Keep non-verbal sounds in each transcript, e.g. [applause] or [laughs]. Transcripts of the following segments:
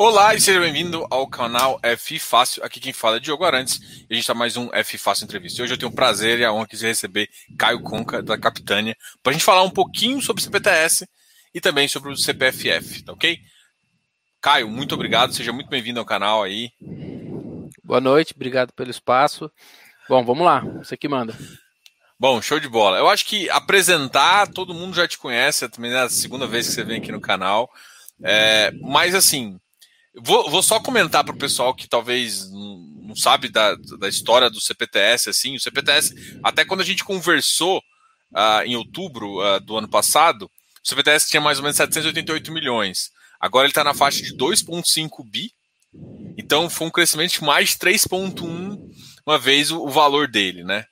Olá e seja bem-vindo ao canal F Fácil. Aqui quem fala é Diogo Arantes e a gente está mais um F Fácil Entrevista. Hoje eu tenho o prazer e a honra de receber Caio Conca, da Capitânia, para a gente falar um pouquinho sobre o CPTS e também sobre o CPFF, tá ok? Caio, muito obrigado, seja muito bem-vindo ao canal aí. Boa noite, obrigado pelo espaço. Bom, vamos lá, você que manda. Bom, show de bola. Eu acho que apresentar, todo mundo já te conhece, é também é a segunda vez que você vem aqui no canal. É, mas assim, Vou, vou só comentar para o pessoal que talvez não sabe da, da história do CPTS, assim, o CPTS, até quando a gente conversou uh, em outubro uh, do ano passado, o CPTS tinha mais ou menos 788 milhões. Agora ele está na faixa de 2,5 bi, então foi um crescimento de mais de 3,1 uma vez o, o, valor dele, né?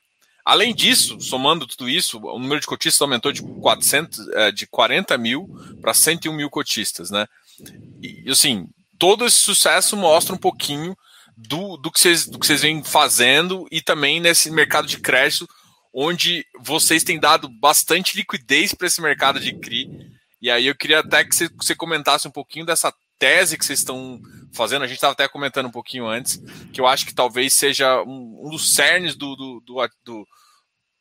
Além disso, somando tudo isso, o número de cotistas aumentou de, 400, uh, eh, de 40 mil para 101 mil cotistas, né? E assim, todo esse sucesso mostra um pouquinho do, do, que vocês, do que vocês vêm fazendo e também nesse mercado de crédito, onde vocês têm dado bastante liquidez para esse mercado de CRI. E aí eu queria até que você, você comentasse um pouquinho dessa tese que vocês estão fazendo. A gente estava até comentando um pouquinho antes, que eu acho que talvez seja um, dos cernes do, do, do, do,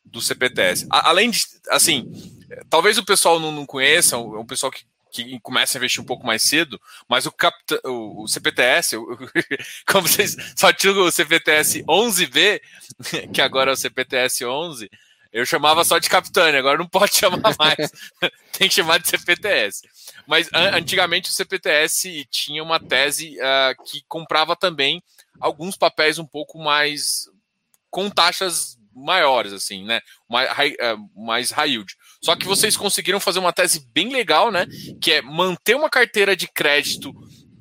do CPTS. Além de, assim, talvez o pessoal não, não conheça, é é pessoal que que começa a investir um pouco mais cedo, mas o, capta, o, o CPTS, o, [laughs] como vocês só tinham o CPTS 11B, [laughs] que agora é o CPTS 11, eu chamava só de Capitânia, agora não pode chamar [laughs] mais, tem que chamar de CPTS. Mas an antigamente o CPTS tinha uma tese uh, que comprava também alguns papéis um pouco mais com taxas maiores, assim, né? Mais high, uh, mais high yield. Só que vocês conseguiram fazer uma tese bem legal, né? Que é manter uma carteira de crédito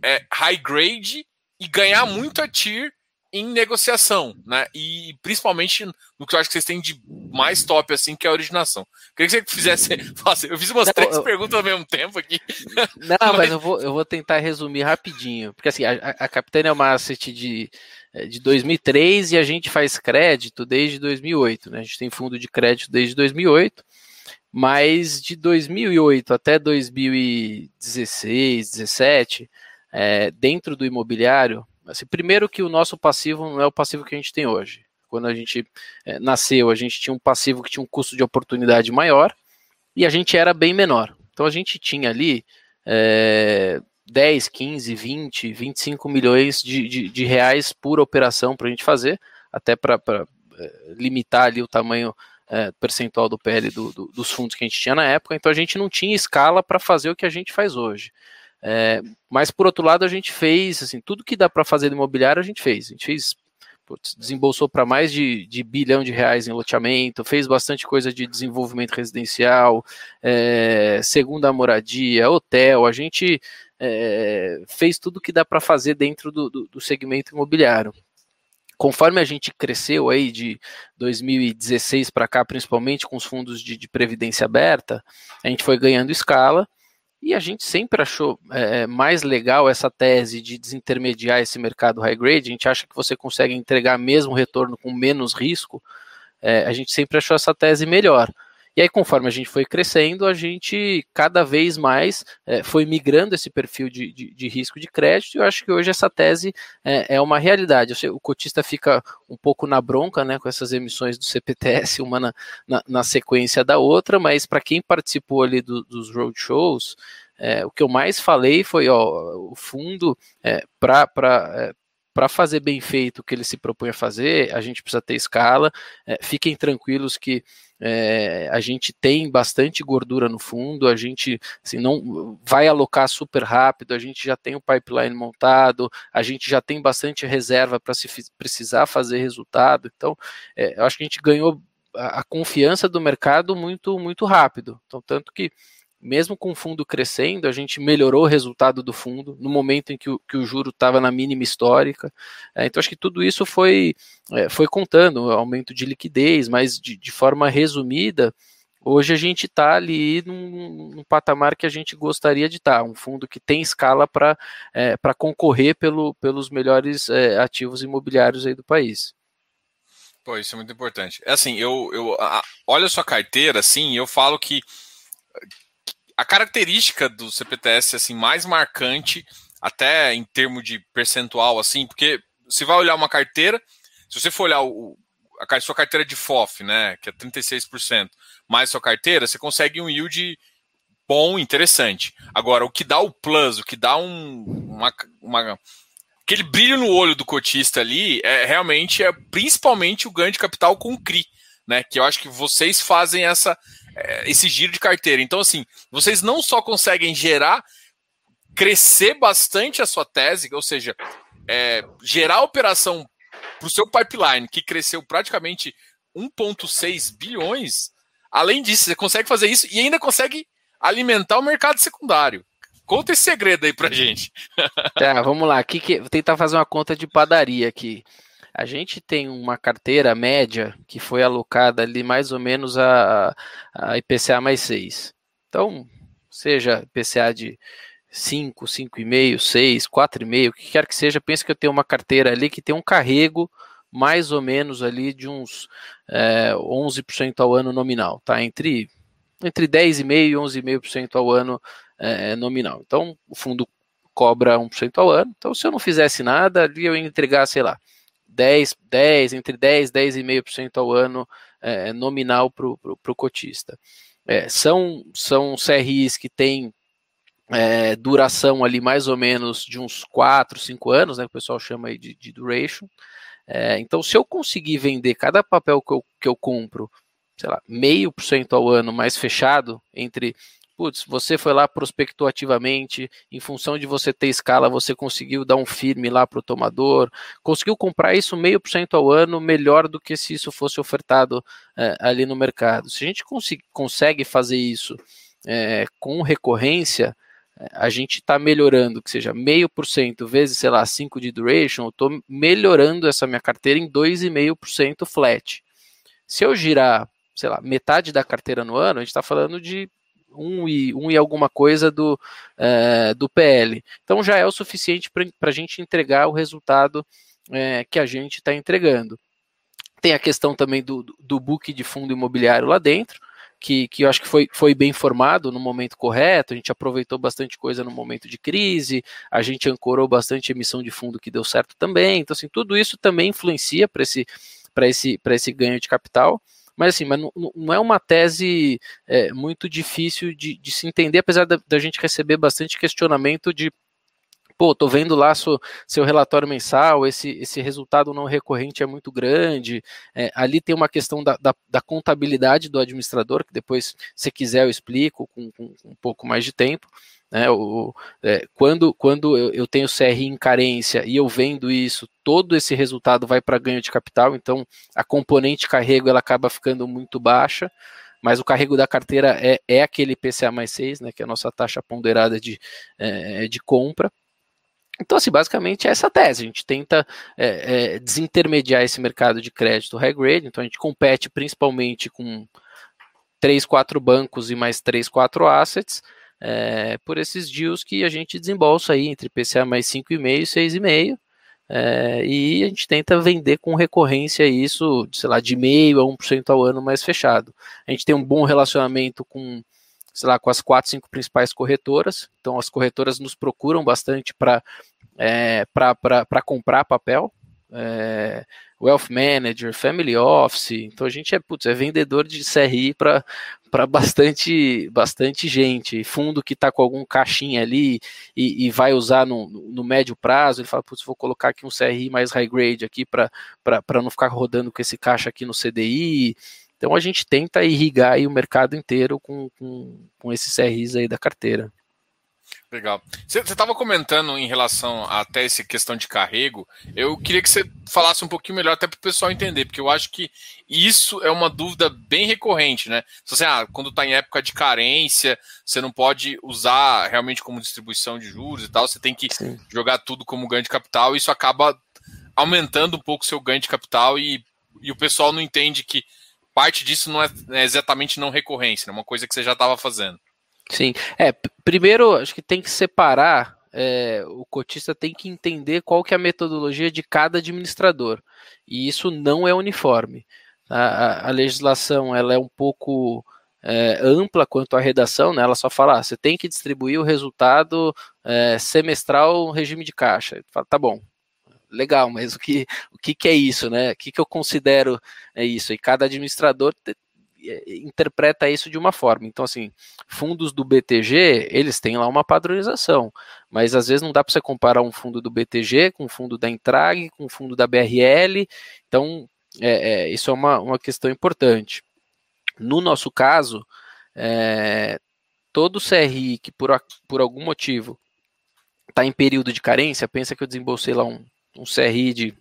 é, high grade e ganhar muito a TIR em negociação, né? E principalmente no que eu acho que vocês têm de mais top, assim, que é a originação. Queria que você fizesse. [laughs] eu fiz umas não, três eu... perguntas ao mesmo tempo aqui. [laughs] Não, mas, mas eu, [laughs] vou, eu vou tentar resumir rapidinho. Porque assim, a, a Capitânia é uma asset de, é, de 2003 e a gente faz crédito desde 2008, né? A gente tem fundo de crédito desde 2008. Mas de 2008 até 2016, 17, é, dentro do imobiliário, assim, primeiro que o nosso passivo não é o passivo que a gente tem hoje. Quando a gente é, nasceu, a gente tinha um passivo que tinha um custo de oportunidade maior e a gente era bem menor. Então a gente tinha ali é, 10, 15, 20, 25 milhões de, de, de reais por operação para a gente fazer, até para é, limitar ali o tamanho é, percentual do PL do, do, dos fundos que a gente tinha na época, então a gente não tinha escala para fazer o que a gente faz hoje. É, mas por outro lado, a gente fez assim, tudo que dá para fazer no imobiliário, a gente fez. A gente fez, putz, desembolsou para mais de, de, bilhão de reais em loteamento, fez bastante coisa de desenvolvimento residencial, é, segunda moradia, hotel, a gente é, fez tudo que dá para fazer dentro do, do, do segmento imobiliário conforme a gente cresceu aí de 2016 para cá, principalmente com os fundos de, de, previdência aberta, a gente foi ganhando escala e a gente sempre achou é, é, mais legal essa tese de desintermediar esse mercado high grade. A gente acha que você consegue entregar mesmo retorno com menos risco. É, a gente sempre achou essa tese melhor. E aí, conforme a gente foi crescendo, a gente cada vez mais é, foi migrando esse perfil de, de, de, risco de crédito, e eu acho que hoje essa tese é, é uma realidade. Sei, o cotista fica um pouco na bronca né, com essas emissões do CPTS, [laughs] uma na, na, na sequência da outra, mas para quem participou ali do, dos roadshows, é, o que eu mais falei foi ó, o fundo é, para para fazer bem feito o que ele se propõe a fazer, a gente precisa ter escala. É, fiquem tranquilos que é, a gente tem bastante gordura no fundo, a gente assim, não vai alocar super rápido, a gente já tem o pipeline montado, a gente já tem bastante reserva para se precisar fazer resultado. Então, é, eu acho que a gente ganhou a, a confiança do mercado muito, muito rápido. Então, tanto que mesmo com o fundo crescendo, a gente melhorou o resultado do fundo no momento em que o, que o juro estava na mínima histórica. É, então, acho que tudo isso foi, é, foi contando, aumento de liquidez, mas de, de forma resumida, hoje a gente está ali num, num, patamar que a gente gostaria de estar, tá, um fundo que tem escala para é, concorrer pelo, pelos melhores é, ativos imobiliários aí do país. Pô, isso é muito importante. É assim, eu, eu a, olha a sua carteira, assim, eu falo que a característica do CPTS assim mais marcante, até em termos de percentual, assim, porque você vai olhar uma carteira, se você for olhar o, a sua carteira de FOF, né, que é 36%, mais sua carteira, você consegue um yield bom, interessante. Agora, o que dá o plus, o que dá um, uma, uma aquele brilho no olho do cotista ali é realmente é principalmente o ganho de capital com CRI, né? Que eu acho que vocês fazem essa é, esse giro de carteira. Então, assim, vocês não só conseguem gerar, crescer bastante a sua tese, ou seja, é, gerar operação para o seu pipeline, que cresceu praticamente 1,6 bilhões. Além disso, você consegue fazer isso e ainda consegue alimentar o mercado secundário. Conta esse segredo aí pra gente. [laughs] Tá, vamos lá. Aqui que, vou tentar fazer uma conta de padaria aqui. A gente tem uma carteira média que foi alocada ali mais ou menos a, a IPCA mais 6. Então, seja IPCA de 5, 5,5, 6, 4,5, o que quer que seja, pense que eu tenho uma carteira ali que tem um carrego mais ou menos ali de uns é, 11% ao ano nominal, tá? Entre, entre 10,5% e 11,5% ao ano é, nominal. Então, o fundo cobra 1% ao ano. Então, se eu não fizesse nada, ali eu ia entregar, sei lá, 10, 10 entre 10 e 10,5% ao ano é, nominal para o cotista. É, são, são CRIs que têm é, duração ali mais ou menos de uns 4, 5 anos, né, que o pessoal chama aí de, de duration. É, então, se eu conseguir vender cada papel que eu, que eu compro, sei lá, meio por cento ao ano mais fechado, entre, putz, você foi lá, prospectou ativamente, em função de você ter escala, você conseguiu dar um firme lá para o tomador, conseguiu comprar isso meio por cento ao ano, melhor do que se isso fosse ofertado é, ali no mercado. Se a gente cons consegue fazer isso é, com recorrência, a gente está melhorando, que seja meio por cento vezes, sei lá, 5 de duration, eu estou melhorando essa minha carteira em 2,5% flat. Se eu girar, sei lá, metade da carteira no ano, a gente está falando de 1 e, 1 e alguma coisa do, é, do PL. Então já é o suficiente para a gente entregar o resultado é, que a gente está entregando. Tem a questão também do, do book de fundo imobiliário lá dentro que, que eu acho que foi, foi bem formado no momento correto, a gente aproveitou bastante coisa no momento de crise, a gente ancorou bastante emissão de fundo que deu certo também, então assim, tudo isso também influencia para esse, esse, esse ganho de capital, mas assim, mas não, não é uma tese é, muito difícil de, de, se entender, apesar da, da gente receber bastante questionamento de pô, tô vendo lá seu, seu relatório mensal, esse, esse resultado não recorrente é muito grande. É, ali tem uma questão da, da, da, contabilidade do administrador, que depois, se quiser, eu explico com, com, com um pouco mais de tempo. Né, o, é, quando quando eu, eu, tenho CRI em carência e eu vendo isso, todo esse resultado vai para ganho de capital, então a componente carrego ela acaba ficando muito baixa mas o carrego da carteira é, é aquele PCA mais 6, né, que é a nossa taxa ponderada de, é, de compra. Então, assim, basicamente é essa tese. A gente tenta é, é, desintermediar esse mercado de crédito high grade, então a gente compete principalmente com três, quatro bancos e mais três, quatro assets, é, por esses deals que a gente desembolsa aí entre PCA mais 5,5 e 6,5, é, e a gente tenta vender com recorrência isso, sei lá, de meio a 1% ao ano mais fechado. A gente tem um bom relacionamento com sei lá, com as quatro, cinco principais corretoras. Então, as corretoras nos procuram bastante para é, para comprar papel. É, wealth Manager, Family Office. Então, a gente é, putz, é vendedor de CRI para bastante, bastante gente. Fundo que está com algum caixinha ali e, e vai usar no, no, médio prazo, ele fala, putz, vou colocar aqui um CRI mais high grade aqui para não ficar rodando com esse caixa aqui no CDI. Então a gente tenta irrigar o mercado inteiro com, com, com esses CRIs aí da carteira. Legal. Você estava comentando em relação a até essa questão de carrego. Eu queria que você falasse um pouquinho melhor, até para o pessoal entender, porque eu acho que isso é uma dúvida bem recorrente, né? Você, ah, quando está em época de carência, você não pode usar realmente como distribuição de juros e tal, você tem que Sim. jogar tudo como ganho de capital, e isso acaba aumentando um pouco o seu ganho de capital e, e o pessoal não entende que parte disso não é, é exatamente não recorrência, é uma coisa que você já estava fazendo. Sim, é, primeiro acho que tem que separar, é, o cotista tem que entender qual que é a metodologia de cada administrador, e isso não é uniforme. A, a, a legislação ela é um pouco é, ampla quanto à redação, né? ela só fala, ah, você tem que distribuir o resultado é, semestral regime de caixa. Fala, tá bom, legal, mas o que, o que, que é isso, né? O que, que eu considero é isso? E cada administrador interpreta isso de uma forma. Então, assim, fundos do BTG, eles têm lá uma padronização, mas às vezes não dá para você comparar um fundo do BTG com um fundo da Intrag, com um fundo da BRL. Então, é, é, isso é uma, uma questão importante. No nosso caso, é, todo CRI que por, por algum motivo está em período de carência, pensa que eu desembolsei lá um, um CRI de,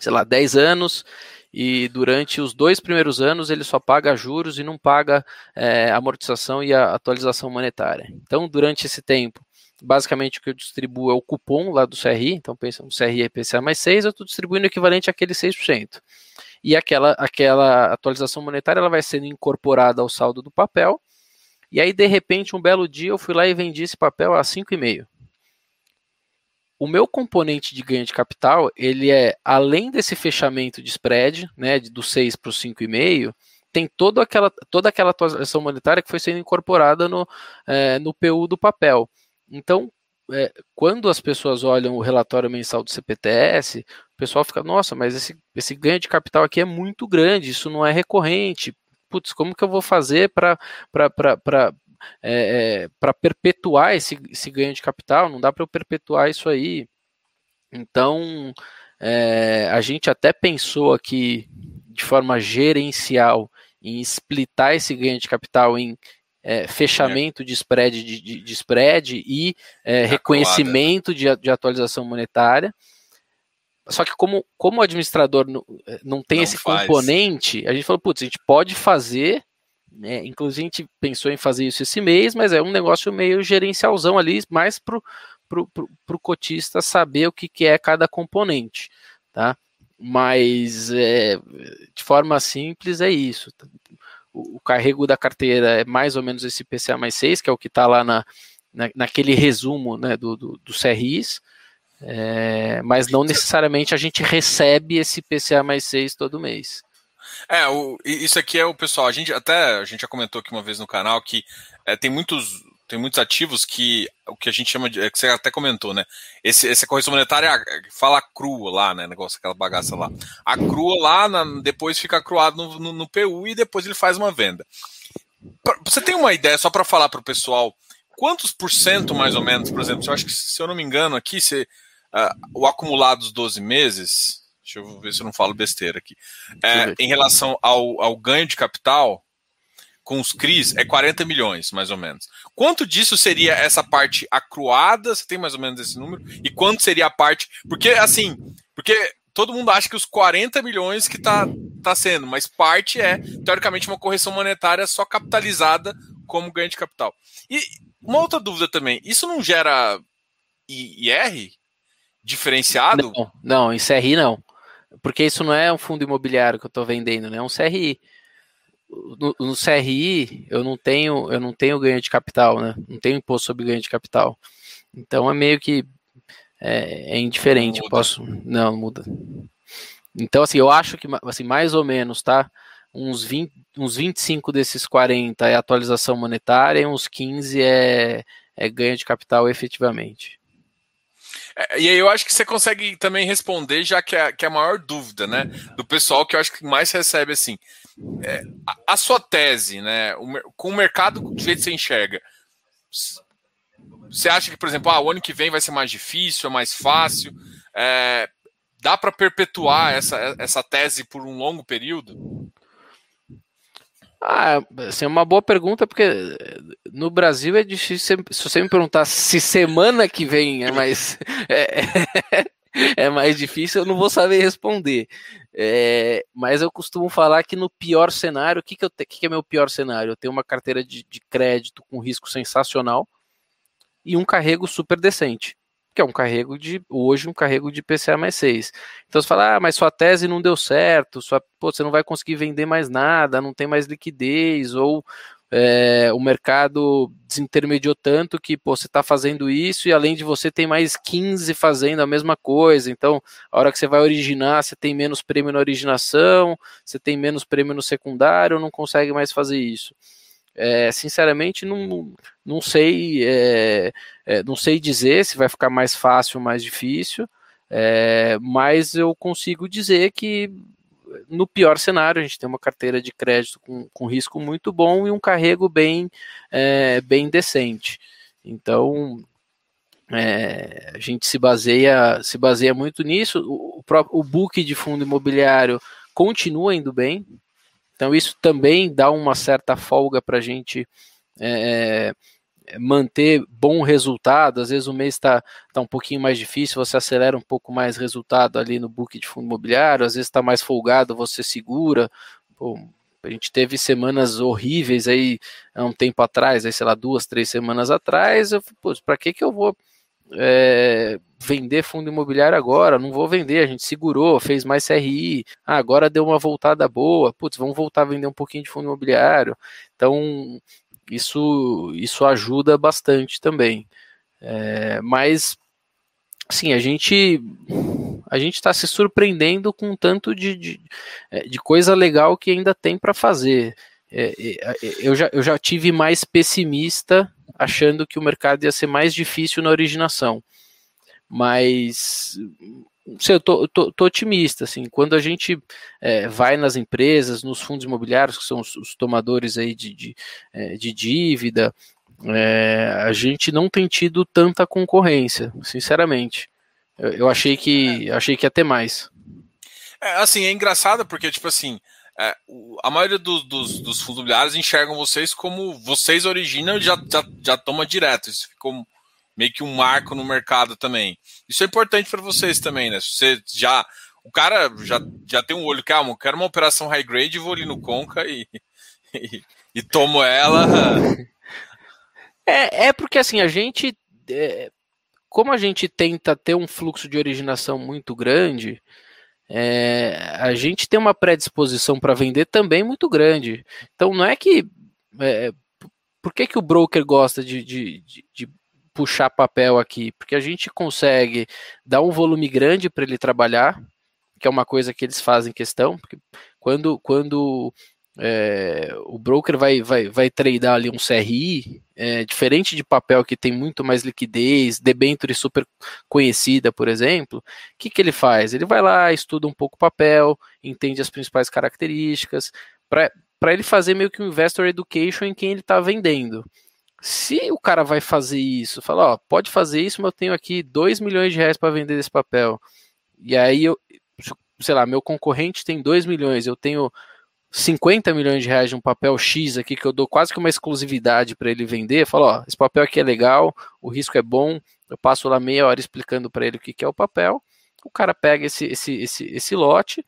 sei lá, 10 anos e durante os dois primeiros anos ele só paga juros e não paga é, amortização e a atualização monetária. Então, durante esse tempo, basicamente o que eu distribuo é o cupom lá do CRI, então pensa um CRI IPCA mais 6, eu estou distribuindo o equivalente àquele 6%. E aquela, aquela atualização monetária ela vai sendo incorporada ao saldo do papel, e aí de repente um belo dia eu fui lá e vendi esse papel a 5,5 o meu componente de ganho de capital, ele é, além desse fechamento de spread, né, do 6 para o 5,5, tem toda aquela, toda aquela atualização monetária que foi sendo incorporada no, é, no PU do papel. Então, é, quando as pessoas olham o relatório mensal do CPTS, o pessoal fica, nossa, mas esse, esse ganho de capital aqui é muito grande, isso não é recorrente. Putz, como que eu vou fazer para é, é, para perpetuar esse, esse ganho de capital, não dá para eu perpetuar isso aí. Então, é, a gente até pensou aqui de forma gerencial em splitar esse ganho de capital em é, fechamento de spread de, de, de spread e é, reconhecimento de, de, atualização monetária. Só que como, como o administrador não, não tem não esse faz. componente, a gente falou, putz, a gente pode fazer né? Inclusive, a gente pensou em fazer isso esse mês, mas é um negócio meio gerencialzão ali, mais para o cotista saber o que, que é cada componente. Tá? Mas é, de forma simples é isso. O, o, carrego da carteira é mais ou menos esse PCA mais 6, que é o que está lá na, na, naquele resumo né, do, do, do CRIs. É, mas não necessariamente a gente recebe esse PCA mais 6 todo mês. É, o, isso aqui é o pessoal. A gente até a gente já comentou aqui uma vez no canal que é, tem muitos tem muitos ativos que o que a gente chama de é, que você até comentou, né? Esse, essa correção monetária fala crua lá, né? Negócio aquela bagaça lá. A crua lá, na, depois fica cruado no, no, no, PU e depois ele faz uma venda. Você tem uma ideia só para falar para o pessoal quantos por cento mais ou menos, por exemplo? Eu acho que se eu não me engano aqui, se, uh, o acumulado dos 12 meses Deixa eu ver se eu não falo besteira aqui. É, em relação ao, ao ganho de capital, com os CRIs, é 40 milhões, mais ou menos. Quanto disso seria essa parte acruada? Você tem mais ou menos esse número? E quanto seria a parte. Porque, assim, porque todo mundo acha que os 40 milhões que está tá sendo, mas parte é, teoricamente, uma correção monetária só capitalizada como ganho de capital. E uma outra dúvida também: isso não gera IR diferenciado? Não, não em CRI não. Porque isso não é um fundo imobiliário que eu estou vendendo, né? É um CRI. No, no, CRI eu não tenho eu não tenho ganho de capital, né? Não tenho imposto sobre ganho de capital. Então é meio que é, é indiferente. Não posso não muda. Então assim eu acho que assim mais ou menos, tá? Uns 20, uns 25 desses 40 é atualização monetária e uns 15 é, é ganho de capital efetivamente. É, e aí eu acho que você consegue também responder, já que é, que é a maior dúvida, né? Do pessoal que eu acho que mais recebe assim. É, a, a, sua tese, né? O, com o mercado do jeito que você enxerga. Você acha que, por exemplo, ah, o ano que vem vai ser mais difícil, é mais fácil? É, dá para perpetuar essa, essa tese por um longo período? Ah, assim, é uma boa pergunta, porque no Brasil é difícil. Se você me perguntar se semana que vem é mais. [laughs] É, é mais difícil, eu não vou saber responder. É, mas eu costumo falar que no pior cenário, o que, que, que, que é meu pior cenário? Eu tenho uma carteira de, de crédito com risco sensacional e um carrego super decente que é um carrego de, hoje, um carrego de PCA mais 6. Então você fala, ah, mas sua tese não deu certo, sua, pô, você não vai conseguir vender mais nada, não tem mais liquidez, ou é, o mercado desintermediou tanto que pô, você está fazendo isso e além de você tem mais 15 fazendo a mesma coisa. Então, a hora que você vai originar, você tem menos prêmio na originação, você tem menos prêmio no secundário, não consegue mais fazer isso. É, sinceramente, não, não sei, é, é, não sei dizer se vai ficar mais fácil ou mais difícil, é, mas eu consigo dizer que no pior cenário, a gente tem uma carteira de crédito com, com risco muito bom e um carrego bem, é, bem decente. Então, é, a gente se baseia, se baseia muito nisso. O, o, o book de fundo imobiliário continua indo bem, então isso também dá uma certa folga para a gente é, manter bom resultado. Às vezes o mês está tá um pouquinho mais difícil, você acelera um pouco mais resultado ali no book de fundo imobiliário, às vezes está mais folgado, você segura. Pô, a gente teve semanas horríveis aí há um tempo atrás, aí, sei lá, duas, três semanas atrás. Eu para que, que eu vou é, vender fundo imobiliário agora? Não vou vender, a gente segurou, fez mais CRI, ah, agora deu uma voltada boa, putz, vamos voltar a vender um pouquinho de fundo imobiliário. Então, isso, isso ajuda bastante também. É, mas, sim, a gente a gente está se surpreendendo com tanto de, de, é, de, coisa legal que ainda tem para fazer. É, é, eu, já, eu já tive mais pessimista achando que o mercado ia ser mais difícil na originação. Mas sei, eu tô, tô, tô, otimista, assim, quando a gente é, vai nas empresas, nos fundos imobiliários, que são os, os tomadores aí de, de, é, de dívida, é, a gente não tem tido tanta concorrência, sinceramente. Eu, eu achei que achei que ia ter mais. É, assim, é engraçado porque, tipo assim, é, a maioria do, dos, dos fundos enxergam vocês como vocês originam e já, já, já toma direto. Isso ficou meio que um marco no mercado também. Isso é importante para vocês também, né? Você já. O cara já, já tem um olho, calma, quero uma operação high grade, vou ali no Conca e, [laughs] e, e tomo ela. [laughs] É, é porque assim, a gente. É, como a gente tenta ter um fluxo de originação muito grande, é, a gente tem uma predisposição para vender também muito grande. Então não é que. É, por que, que o broker gosta de, de, de, de puxar papel aqui, porque a gente consegue dar um volume grande para ele trabalhar, que é uma coisa que eles fazem questão, porque quando, quando é, o broker vai, vai, vai tradear ali um CRI, é, diferente de papel que tem muito mais liquidez, debenture super conhecida, por exemplo, o que, que ele faz? Ele vai lá, estuda um pouco o papel, entende as principais características, para ele fazer meio que um investor education em quem ele está vendendo. Se o cara vai fazer isso, fala, ó, pode fazer isso, mas eu tenho aqui 2 milhões de reais para vender esse papel. E aí eu, sei lá, meu concorrente tem 2 milhões, eu tenho 50 milhões de reais de um papel X aqui que eu dou quase que uma exclusividade para ele vender, falo, ó, esse papel aqui é legal, o risco é bom, eu passo lá meia hora explicando para ele o que, que é o papel, o cara pega esse, esse, esse, esse lote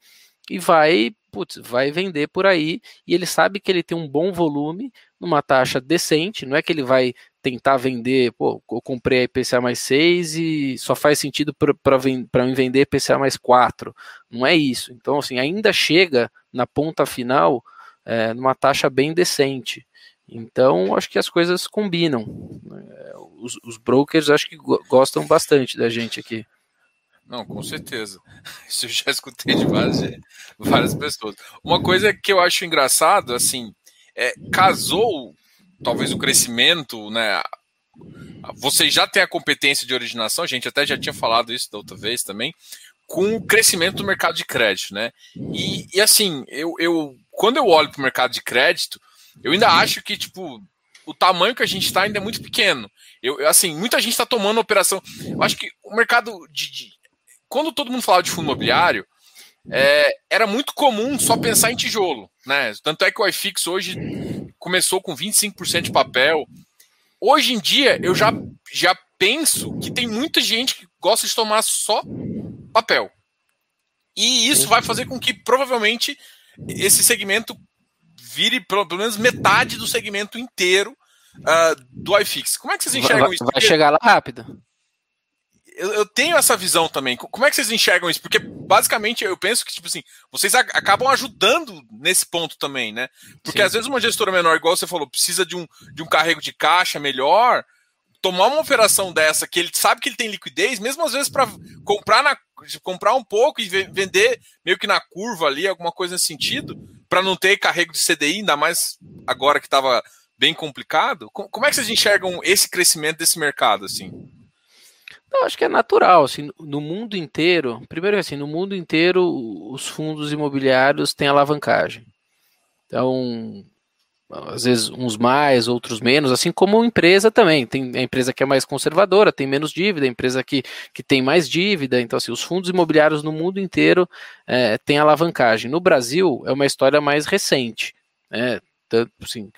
e vai, putz, vai vender por aí, e ele sabe que ele tem um bom volume, numa taxa decente, não é que ele vai tentar vender, pô, eu comprei a IPCA mais 6 e só faz sentido para mim vender IPCA mais 4. Não é isso. Então, assim, ainda chega na ponta final é, numa taxa bem decente. Então, acho que as coisas combinam. É, os, os brokers acho que gostam bastante da gente aqui. Não, com certeza. [laughs] Isso eu já escutei de várias, várias pessoas. Uma coisa que eu acho engraçado, assim, é, casou talvez o crescimento, né? Vocês já têm a competência de originação, a gente até já tinha falado isso da outra vez também, com o crescimento do mercado de crédito, né? E, e assim, eu, eu quando eu olho para o mercado de crédito, eu ainda acho que, tipo, o tamanho que a gente está ainda é muito pequeno. Eu, assim, muita gente está tomando operação. Eu acho que o mercado de, de, Quando todo mundo falava de fundo imobiliário, é, era muito comum só pensar em tijolo. Né? Tanto é que o iFix hoje começou com 25% de papel. Hoje em dia, eu já, já penso que tem muita gente que gosta de tomar só papel. E isso vai fazer com que provavelmente esse segmento vire pelo menos metade do segmento inteiro uh, do iFix. Como é que vocês enxergam vai, isso? Vai chegar lá rápido eu, eu, tenho essa visão também. Como é que vocês enxergam isso? Porque basicamente eu penso que, tipo assim, vocês acabam ajudando nesse ponto também, né? Porque Sim. às vezes uma gestora menor, igual você falou, precisa de um, de um carrego de caixa melhor. Tomar uma operação dessa que ele sabe que ele tem liquidez, mesmo às vezes para comprar, na, comprar um pouco e vender meio que na curva ali, alguma coisa nesse sentido, para não ter carrego de CDI, ainda mais agora que estava bem complicado. Como é que vocês enxergam esse crescimento desse mercado assim? Eu acho que é natural, assim, no mundo inteiro, primeiro assim, no mundo inteiro os fundos imobiliários têm alavancagem. Então, às vezes uns mais, outros menos, assim como empresa também. Tem a empresa que é mais conservadora, tem menos dívida, a empresa que, que tem mais dívida. Então, assim, os fundos imobiliários no mundo inteiro é, têm alavancagem. No Brasil, é uma história mais recente. Né? Tanto, assim,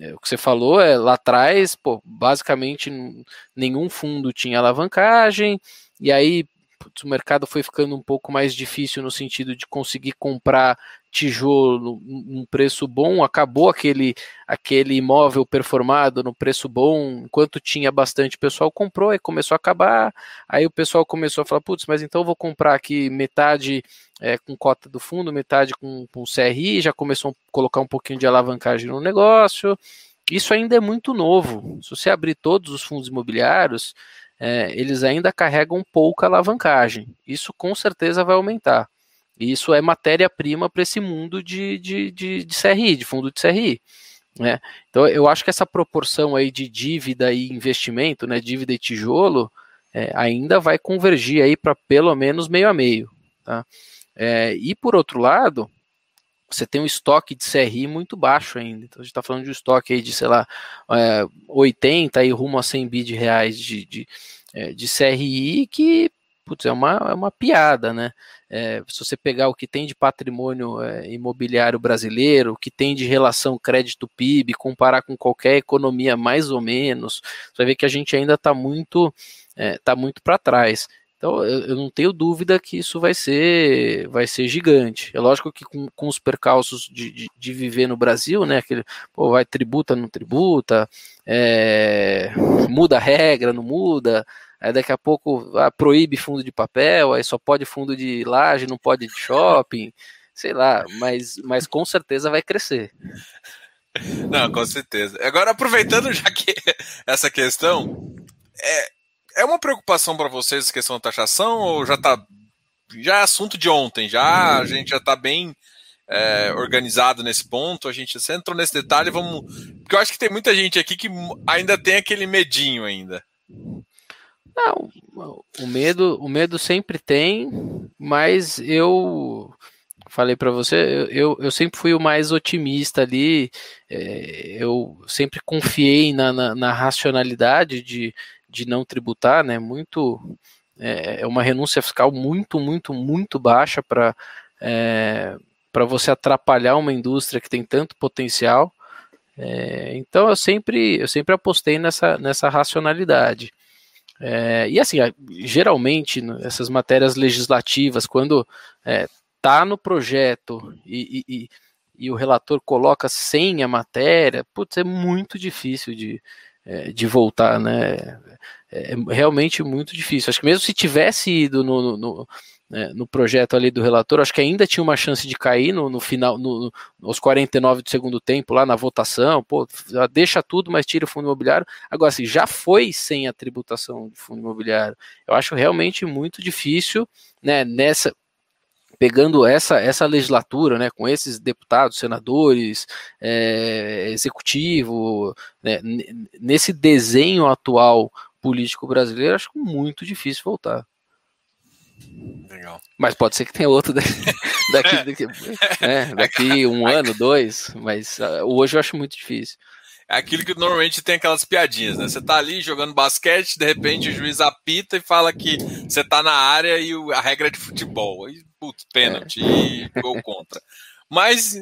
é, o que você falou é lá atrás, pô, basicamente nenhum fundo tinha alavancagem, e aí putz, o mercado foi ficando um pouco mais difícil no sentido de conseguir comprar tijolo num preço bom, acabou aquele aquele imóvel performado no preço bom, enquanto tinha bastante pessoal comprou e começou a acabar, aí o pessoal começou a falar, putz, mas então eu vou comprar aqui metade é, com cota do fundo, metade com, com CRI, já começou a colocar um pouquinho de alavancagem no negócio, isso ainda é muito novo, se você abrir todos os fundos imobiliários, é, eles ainda carregam pouca alavancagem. Isso com certeza vai aumentar. E isso é matéria-prima para esse mundo de, de, de, de, CRI, de fundo de CRI. Né? Então eu acho que essa proporção aí de dívida e investimento, né, dívida e tijolo, é, ainda vai convergir aí para pelo menos meio a meio. Tá? É, e por outro lado, você tem um estoque de CRI muito baixo ainda. Então a gente está falando de um estoque aí de, sei lá, é, 80 e rumo a 100 bi de reais de, de, é, de CRI que putz, é, uma, é uma piada, né? É, se você pegar o que tem de patrimônio é, imobiliário brasileiro, o que tem de relação crédito-PIB, comparar com qualquer economia mais ou menos, você vai ver que a gente ainda está muito, é, tá muito para trás. Então eu, não tenho dúvida que isso vai ser vai ser gigante. É lógico que com, com os percalços de, de, de, viver no Brasil, né? Aquele, pô, vai tributa, não tributa, é, muda a regra, não muda. Aí daqui a pouco ah, proíbe fundo de papel, aí só pode fundo de laje, não pode de shopping, sei lá, mas, mas com certeza vai crescer. Não, com certeza. Agora, aproveitando já que [laughs] essa questão, é, é uma preocupação para vocês a questão da taxação ou já está já é assunto de ontem, já a gente já está bem é, organizado nesse ponto, a gente você entrou nesse detalhe, vamos. Porque eu acho que tem muita gente aqui que ainda tem aquele medinho ainda. Não, o medo, o medo sempre tem, mas eu falei para você, eu, eu sempre fui o mais otimista ali, é, eu sempre confiei na, na, na racionalidade de de não tributar, né? Muito é, é uma renúncia fiscal muito, muito, muito baixa para é, para você atrapalhar uma indústria que tem tanto potencial. É, então eu sempre eu sempre apostei nessa nessa racionalidade. É, e assim, geralmente essas matérias legislativas, quando é, no projeto e, e, e, e, o relator coloca sem a matéria, putz, é muito difícil de, é, de voltar, né? É, é realmente muito difícil. Acho que mesmo se tivesse ido no, no, né, no projeto ali do relator, acho que ainda tinha uma chance de cair no, no final, no, aos 49 do segundo tempo, lá na votação, pô, deixa tudo, mas tira o fundo imobiliário. Agora, assim, já foi sem a tributação de fundo imobiliário. Eu acho realmente muito difícil, né, nessa, pegando essa, essa legislatura, né, com esses deputados, senadores, é, executivo, né, nesse desenho atual político brasileiro, acho muito difícil voltar. Legal. Mas pode ser que tenha outro daqui, daqui, daqui, né, daqui um ano, dois, mas uh, hoje eu acho muito difícil. É aquilo que normalmente tem aquelas piadinhas, né? Você tá ali jogando basquete, de repente o juiz apita e fala que você tá na área e a regra é de futebol. Aí, putz, pênalti é. e gol contra. Mas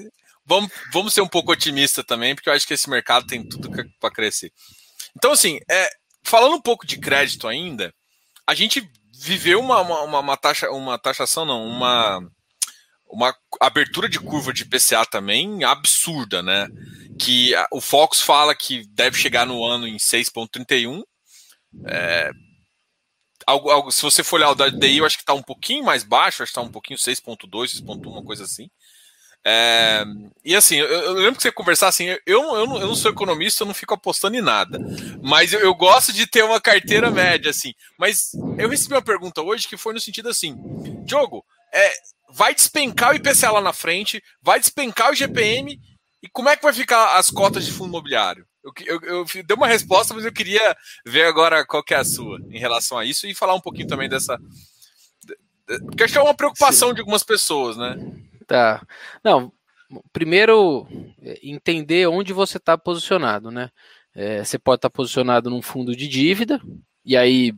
vamos, vamos ser um pouco otimista também, porque eu acho que esse mercado tem tudo para crescer. Então, assim, é, falando um pouco de crédito ainda, a gente viveu uma, uma, uma, taxa, uma taxação, não, uma, uma abertura de curva de PCA também absurda, né? Que o Fox fala que deve chegar no ano em 6,31. É, algo, algo, se você for olhar o da DI, eu acho que está um pouquinho mais baixo, acho que está um pouquinho 6,2, 6,1, uma coisa assim. É, e assim, eu, eu, lembro que você conversar assim, eu, eu, eu, não, eu não sou economista, eu não fico apostando em nada. Mas eu, eu, gosto de ter uma carteira média, assim. Mas eu recebi uma pergunta hoje que foi no sentido assim: Diogo, é, vai despencar o IPCA lá na frente, vai despencar o GPM e como é que vai ficar as cotas de fundo imobiliário? Eu, eu, eu dei uma resposta, mas eu queria ver agora qual que é a sua em relação a isso e falar um pouquinho também dessa. Porque acho que é uma preocupação Sim. de algumas pessoas, né? Tá. Não, primeiro, é, entender onde você está posicionado, né? É, você pode estar tá posicionado num fundo de dívida, e aí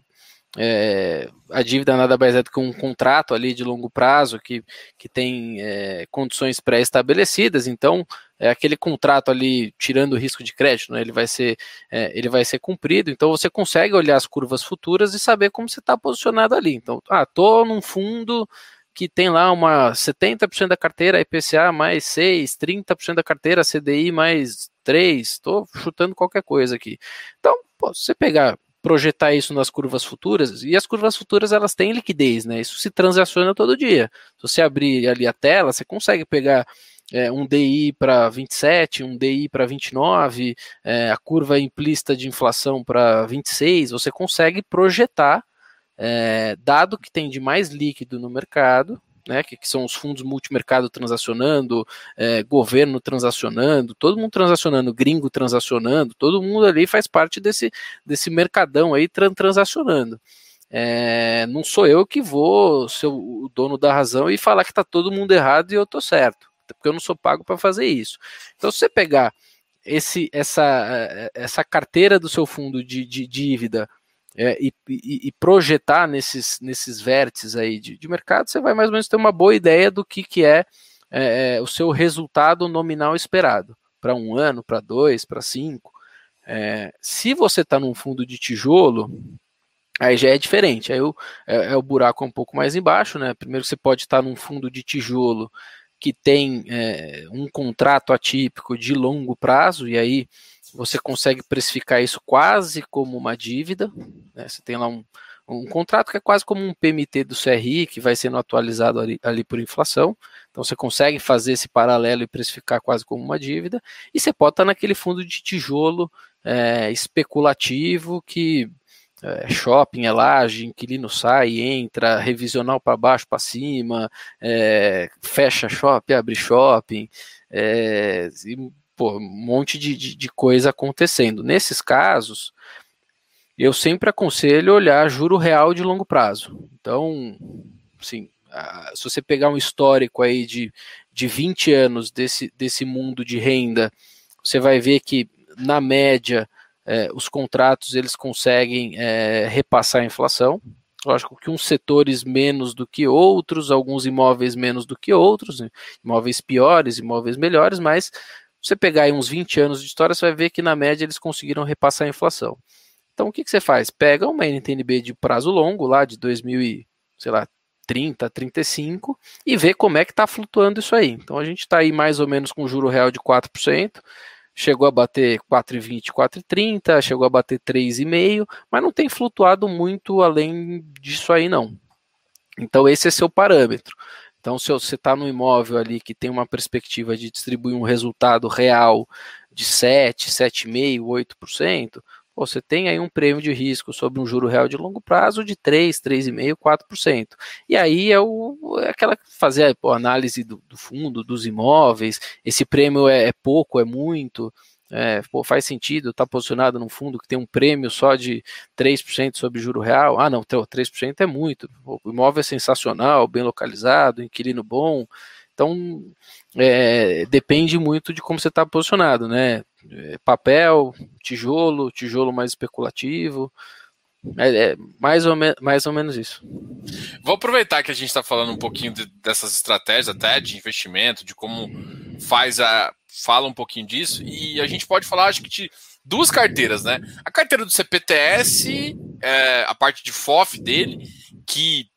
é, a dívida nada mais é do que um contrato ali de longo prazo que, que tem é, condições pré-estabelecidas, então é aquele contrato ali tirando o risco de crédito, né, ele, vai ser, é, ele vai ser cumprido, então você consegue olhar as curvas futuras e saber como você está posicionado ali. Então, ah, tô num fundo que tem lá uma 70% da carteira IPCA mais 6, 30% da carteira CDI mais 3, estou chutando qualquer coisa aqui. Então, pô, você pegar projetar isso nas curvas futuras, e as curvas futuras elas têm liquidez, né? Isso se transaciona todo dia. Se você abrir ali a tela, você consegue pegar é, um DI para 27, um DI para 29, é, a curva implícita de inflação para 26, você consegue projetar, é, dado que tem de mais líquido no mercado, né, que, que, são os fundos multimercado transacionando, é, governo transacionando, todo mundo transacionando, gringo transacionando, todo mundo ali faz parte desse, desse mercadão aí transacionando. É, não sou eu que vou ser o dono da razão e falar que está todo mundo errado e eu estou certo, porque eu não sou pago para fazer isso. Então, se você pegar esse, essa, é, essa carteira do seu fundo de, de dívida é, e, e, e, projetar nesses, nesses vértices aí de, de, mercado, você vai mais ou menos ter uma boa ideia do que, que é, é, é o seu resultado nominal esperado para um ano, para dois, para cinco. É, se você está num fundo de tijolo, aí já é diferente. Aí o, é, é, o buraco um pouco mais embaixo, né? Primeiro você pode estar tá num fundo de tijolo que tem é, um contrato atípico de longo prazo, e aí você consegue precificar isso quase como uma dívida. Né? Você tem lá um, um contrato que é quase como um PMT do CRI, que vai sendo atualizado ali, ali, por inflação. Então você consegue fazer esse paralelo e precificar quase como uma dívida. E você pode estar naquele fundo de tijolo é, especulativo que é, shopping é laje, inquilino sai, entra, revisional para baixo, para cima, é, fecha shopping, abre shopping. É, pô, um monte de, de, de coisa acontecendo. Nesses casos, eu sempre aconselho olhar juro real de longo prazo. Então, assim, se você pegar um histórico aí de, de 20 anos desse, desse mundo de renda, você vai ver que, na média, é, os contratos eles conseguem é, repassar a inflação. Lógico que uns setores menos do que outros, alguns imóveis menos do que outros, né? imóveis piores, imóveis melhores, mas você pegar aí uns 20 anos de história, você vai ver que na média eles conseguiram repassar a inflação. Então o que, que você faz? Pega uma NTNB de prazo longo, lá de 2000 e, sei lá, 30, 35, e vê como é que está flutuando isso aí. Então a gente está aí mais ou menos com juro real de 4%, chegou a bater 4,20, 4,30, chegou a bater 3,5, mas não tem flutuado muito além disso aí não. Então esse é seu parâmetro. Então, se você está no imóvel ali que tem uma perspectiva de distribuir um resultado real de 7, 7,5%, 8%, você tem aí um prêmio de risco sobre um juro real de longo prazo de 3, 3,5%, 4%. E aí é, o, é aquela fazer a análise do, do, fundo, dos imóveis, esse prêmio é, é pouco, é muito, é, pô, faz sentido estar tá posicionado num fundo que tem um prêmio só de 3% sobre juro real. Ah, não, 3% é muito. O imóvel é sensacional, bem localizado, inquilino bom. Então, é, depende muito de como você está posicionado, né? É, papel, tijolo, tijolo mais especulativo. É, é, mais, ou mais ou menos isso. Vou aproveitar que a gente está falando um pouquinho de, dessas estratégias até de investimento, de como faz a. fala um pouquinho disso, e a gente pode falar, acho que, de duas carteiras, né? A carteira do CPTS, é, a parte de FOF dele, que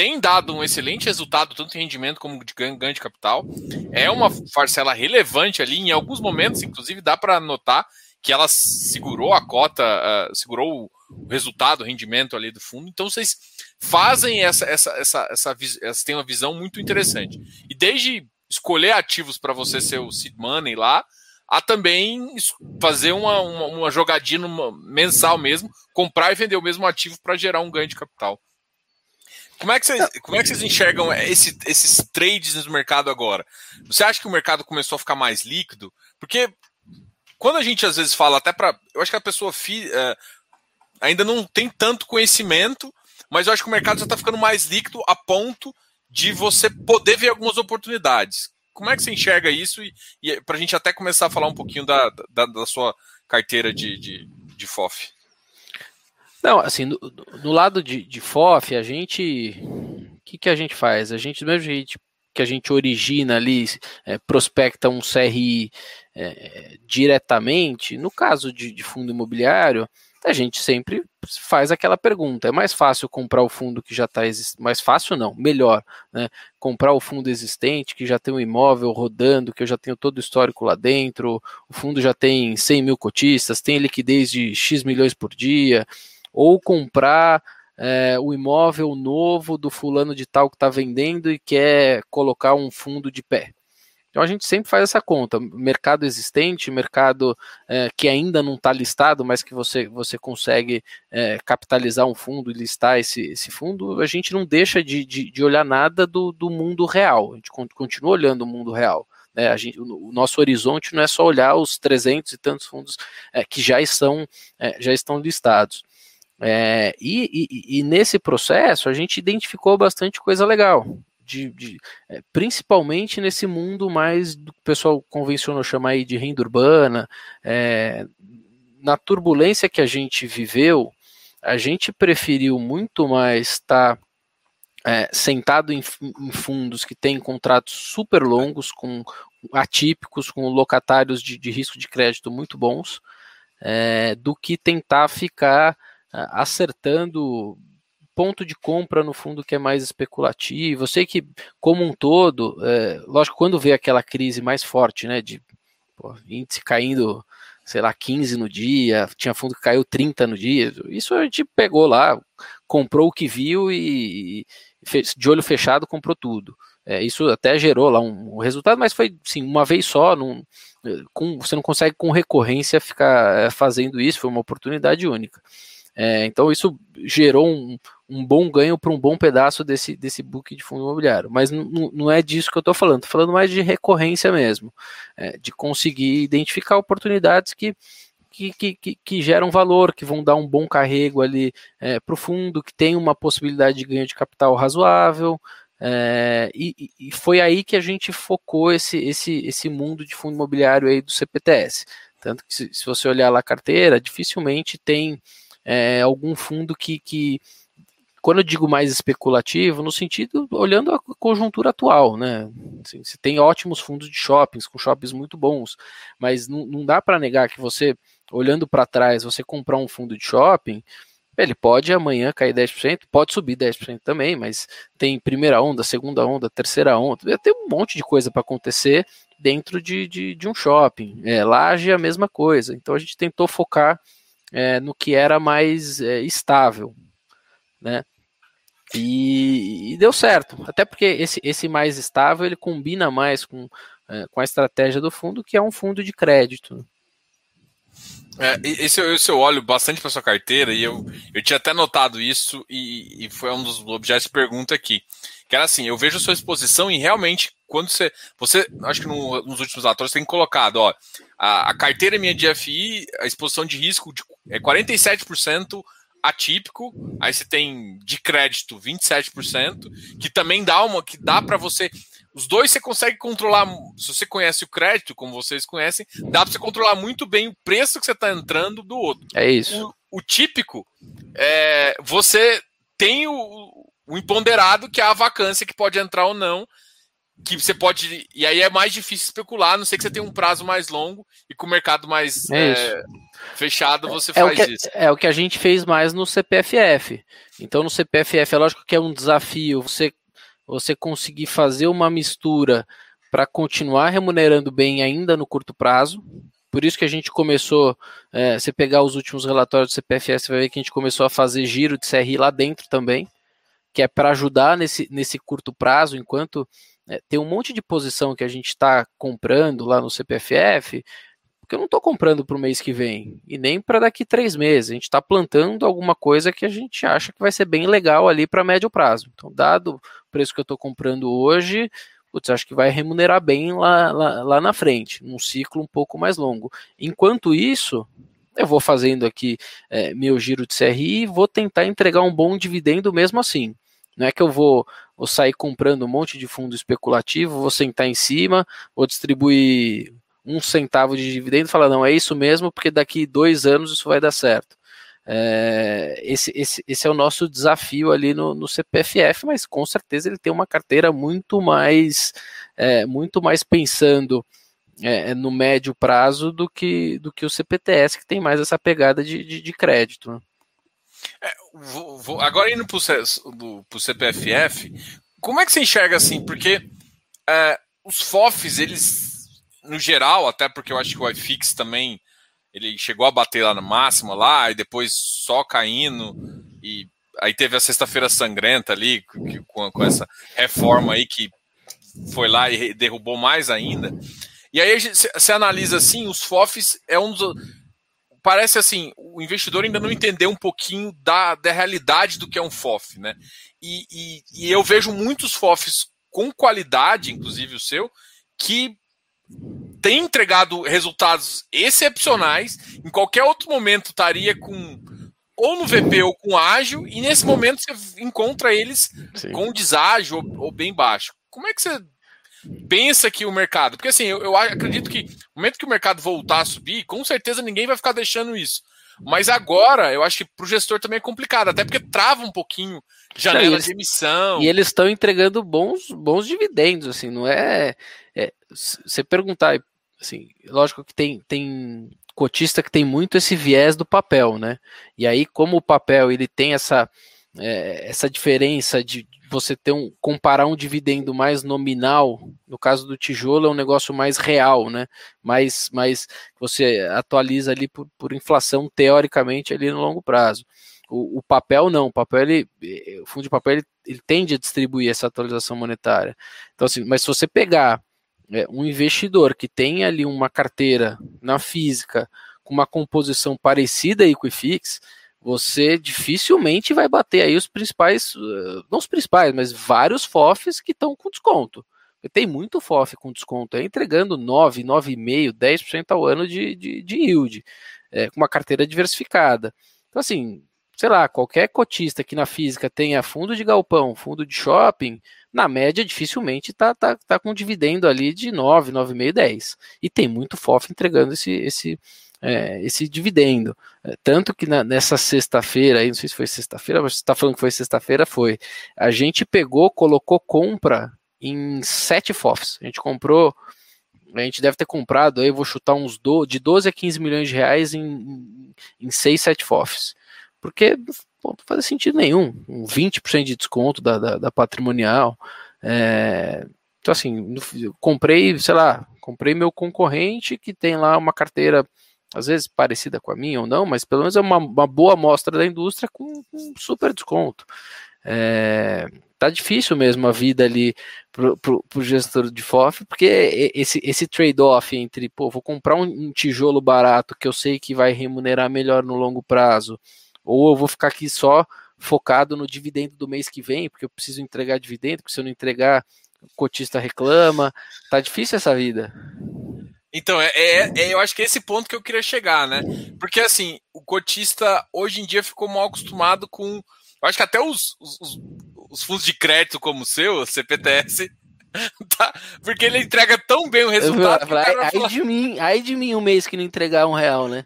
tem dado um excelente resultado, tanto em rendimento como de ganho, de capital. É uma parcela relevante ali, em alguns momentos, inclusive, dá para notar que ela segurou a cota, uh, segurou o resultado, o rendimento ali do fundo. Então vocês fazem essa, essa, essa, essa, essa tem uma visão muito interessante. E desde escolher ativos para você ser o seed money lá, a também fazer uma, uma, uma jogadinha mensal mesmo, comprar e vender o mesmo ativo para gerar um ganho de capital. Como é que vocês, como é que vocês enxergam esse, esses trades no mercado agora? Você acha que o mercado começou a ficar mais líquido? Porque quando a gente às vezes fala até para, eu acho que a pessoa fi, é, ainda não tem tanto conhecimento, mas eu acho que o mercado já está ficando mais líquido a ponto de você poder ver algumas oportunidades. Como é que você enxerga isso? E, e para a gente até começar a falar um pouquinho da, da, da sua carteira de, de, de FOF. Não, assim, no, no lado de, de FOF, a gente. O que, que a gente faz? A gente, do mesmo jeito que a gente origina ali, é, prospecta um CRI é, diretamente, no caso de, de fundo imobiliário, a gente sempre faz aquela pergunta: é mais fácil comprar o fundo que já está existente? Mais fácil não, melhor, né? Comprar o fundo existente, que já tem um imóvel rodando, que eu já tenho todo o histórico lá dentro, o fundo já tem 100 mil cotistas, tem liquidez de X milhões por dia, ou comprar é, o imóvel novo do fulano de tal que está vendendo e quer colocar um fundo de pé. Então a gente sempre faz essa conta. Mercado existente, mercado é, que ainda não está listado, mas que você, você consegue é, capitalizar um fundo e listar esse, esse fundo, a gente não deixa de, de, de olhar nada do, do mundo real. A gente continua olhando o mundo real. Né? A gente, o nosso horizonte não é só olhar os 300 e tantos fundos é, que já estão, é, já estão listados. É, e, e, e, nesse processo a gente identificou bastante coisa legal de, de é, principalmente nesse mundo mais do que o pessoal convencionou chamar aí de renda urbana, é, na turbulência que a gente viveu, a gente preferiu muito mais estar tá, é, sentado em, em, fundos que têm contratos super longos, com atípicos, com locatários de, de risco de crédito muito bons, é, do que tentar ficar acertando ponto de compra no fundo que é mais especulativo. Eu sei que, como um todo, é, lógico, quando vê aquela crise mais forte, né, de pô, índice caindo, sei lá, 15 no dia, tinha fundo que caiu 30 no dia, isso a gente pegou lá, comprou o que viu e, e de olho fechado comprou tudo. É, isso até gerou lá um, um, resultado, mas foi sim, uma vez só, num, com, você não consegue com recorrência ficar é, fazendo isso, foi uma oportunidade única. É, então isso gerou um, um bom ganho para um bom pedaço desse, desse book de fundo imobiliário. Mas não é disso que eu estou falando, estou falando mais de recorrência mesmo, é, de conseguir identificar oportunidades que, que, que, que, geram valor, que vão dar um bom carrego ali é, para o fundo, que tem uma possibilidade de ganho de capital razoável. É, e, e, foi aí que a gente focou esse, esse, esse mundo de fundo imobiliário aí do CPTS. Tanto que se, se você olhar lá a carteira, dificilmente tem é, algum fundo que, que quando eu digo mais especulativo, no sentido olhando a conjuntura atual, né? Assim, você tem ótimos fundos de shoppings, com shoppings muito bons, mas não, não dá para negar que você, olhando para trás, você comprar um fundo de shopping, ele pode amanhã cair 10%, pode subir 10% também, mas tem primeira onda, segunda onda, terceira onda, tem um monte de coisa para acontecer dentro de, de, de, um shopping. É, laje é a mesma coisa, então a gente tentou focar é, no que era mais é, estável, né? E, e, deu certo, até porque esse, esse mais estável ele combina mais com, é, com a estratégia do fundo, que é um fundo de crédito. É, esse, esse eu olho bastante para sua carteira e eu, eu tinha até notado isso e, e foi um dos objetos de pergunta aqui. Que era assim, eu vejo sua exposição e realmente, quando você. Você, acho que no, nos últimos atores tem colocado, ó, a, a carteira minha de FI, a exposição de risco de, é 47% atípico, aí você tem de crédito 27%, que também dá uma que dá para você os dois você consegue controlar, se você conhece o crédito, como vocês conhecem, dá para você controlar muito bem o preço que você está entrando do outro. É isso. O, o típico, é, você tem o, o imponderado, que é a vacância que pode entrar ou não, que você pode. E aí é mais difícil especular, a não sei que você tem um prazo mais longo e com o mercado mais é é, fechado você é faz que, isso. É o que a gente fez mais no CPFF. Então no CPFF é lógico que é um desafio você, você conseguir fazer uma mistura para continuar remunerando bem ainda no curto prazo. Por isso que a gente começou, é, você pegar os últimos relatórios do CPFF, você vai ver que a gente começou a fazer giro de CRI lá dentro também, que é para ajudar nesse, nesse curto prazo, enquanto é, tem um monte de posição que a gente está comprando lá no CPFF, porque eu não estou comprando para o mês que vem e nem para daqui três meses. A gente está plantando alguma coisa que a gente acha que vai ser bem legal ali para médio prazo. Então, dado o preço que eu estou comprando hoje, putz, acho que vai remunerar bem lá, lá, lá na frente, num ciclo um pouco mais longo. Enquanto isso, eu vou fazendo aqui é, meu giro de CRI e vou tentar entregar um bom dividendo mesmo assim. Não é que eu vou, vou sair comprando um monte de fundo especulativo, vou sentar em cima, vou distribuir um centavo de dividendo e falar, não, é isso mesmo, porque daqui dois anos isso vai dar certo. É, esse, esse, esse é o nosso desafio ali no, no CPFF, mas com certeza ele tem uma carteira muito mais, é, muito mais pensando é, no médio prazo do que, do que o CPTS, que tem mais essa pegada de, de, de crédito. Né? É, vou, vou, agora indo para o CPFF, como é que você enxerga assim? Porque é, os FOFs, eles, no geral, até porque eu acho que o iFix também ele chegou a bater lá na máxima lá, e depois só caindo, e aí teve a sexta-feira sangrenta ali, com, com, essa reforma aí que foi lá e derrubou mais ainda. E aí você analisa assim, os FOFs é um dos. Parece assim, o investidor ainda não entendeu um pouquinho da, da realidade do que é um FOF, né? E, e, e eu vejo muitos FOFs com qualidade, inclusive o seu, que tem entregado resultados excepcionais. Em qualquer outro momento estaria com ou no VP ou com ágil, e nesse momento você encontra eles Sim. com deságio ou, ou, bem baixo. Como é que você pensa que o mercado? Porque assim, eu, eu acredito que no momento que o mercado voltar a subir, com certeza ninguém vai ficar deixando isso. Mas agora, eu acho que para o gestor também é complicado, até porque trava um pouquinho janela eles, de emissão. E eles estão entregando bons, bons dividendos, assim, não é, é. Você perguntar, assim, lógico que tem, tem cotista que tem muito esse viés do papel, né? E aí, como o papel ele tem essa, é, essa diferença de você ter um comparar um dividendo mais nominal, no caso do tijolo é um negócio mais real, né? Mais, mais você atualiza ali por, por inflação teoricamente ali no longo prazo. O, o, papel não, o papel ele, o fundo de papel ele, ele, tende a distribuir essa atualização monetária. Então assim, mas se você pegar é, um investidor que tem ali uma carteira na física com uma composição parecida a Equifix, você dificilmente vai bater aí os principais, eh, não os principais, mas vários FOFs que estão com desconto. Tem muito FOF com desconto, é entregando 9, 9,5, 10% ao ano de, de, de yield, é, com uma carteira diversificada. Então, assim, sei lá, qualquer cotista que na física tenha fundo de galpão, fundo de shopping, na média dificilmente está tá, tá com dividendo ali de 9, 9,5, 10. E tem muito FOF entregando esse, esse, é, esse dividendo. É, tanto que na, nessa sexta-feira, não sei se foi sexta-feira, mas você está falando que foi sexta-feira, foi. A gente pegou, colocou compra em sete FOFs. A gente comprou, a gente deve ter comprado, aí vou chutar uns do, de 12 a 15 milhões de reais em, em 6, 7 FOFs. Porque pô, não faz sentido nenhum. Um 20% de desconto da, da, da patrimonial. É, então, assim, comprei, sei lá, comprei meu concorrente que tem lá uma carteira às vezes parecida com a minha ou não, mas pelo menos é uma, uma boa amostra da indústria com, com super desconto. É, tá difícil mesmo a vida ali pro, pro gestor de FOF, porque esse, esse trade-off entre, pô, vou comprar um, um, tijolo barato que eu sei que vai remunerar melhor no longo prazo, ou eu vou ficar aqui só focado no dividendo do mês que vem, porque eu preciso entregar dividendo, porque se eu não entregar, o cotista reclama. Tá difícil essa vida. Então, é, é, é, eu acho que é esse ponto que eu queria chegar, né? Porque, assim, o cotista hoje em dia ficou mal acostumado com. Eu acho que até os, os, os fundos de crédito como o seu, CPTS, [laughs] tá, porque ele entrega tão bem o resultado. Eu, aí, falar... de mim, aí de mim um mês que não entregar um real, né?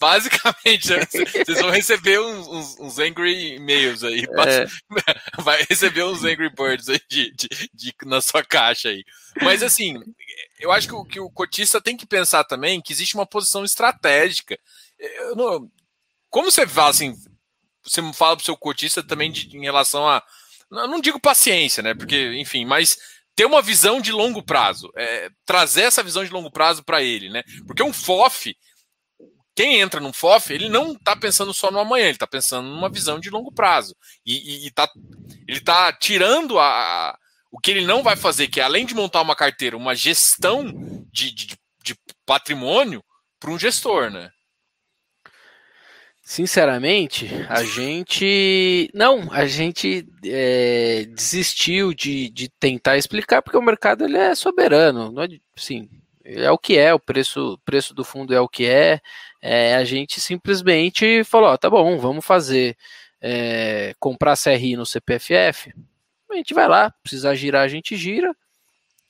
Basicamente, né? vocês vão receber uns, uns, uns angry e-mails aí. É. [laughs] Vai receber uns angry birds aí de, de, de, na sua caixa aí. Mas assim, eu acho que o, que o cotista tem que pensar também que existe uma posição estratégica. Não, como você fala assim, você fala para o seu cotista também de, em relação a. Não digo paciência, né? Porque, enfim, mas ter uma visão de longo prazo. É, trazer essa visão de longo prazo para ele, né? Porque um FOF quem entra num FOF, ele não está pensando só no amanhã, ele está pensando numa visão de longo prazo. E, e, e tá, ele está tirando a, a, o que ele não vai fazer, que é além de montar uma carteira, uma gestão de, de, de patrimônio para um gestor, né? Sinceramente, a gente. Não, a gente é, desistiu de, de tentar explicar, porque o mercado ele é soberano. Não é, sim, é o que é, o preço, preço do fundo é o que é. é a gente simplesmente falou: ó, tá bom, vamos fazer. É, comprar CRI no CPFF. A gente vai lá, precisar girar, a gente gira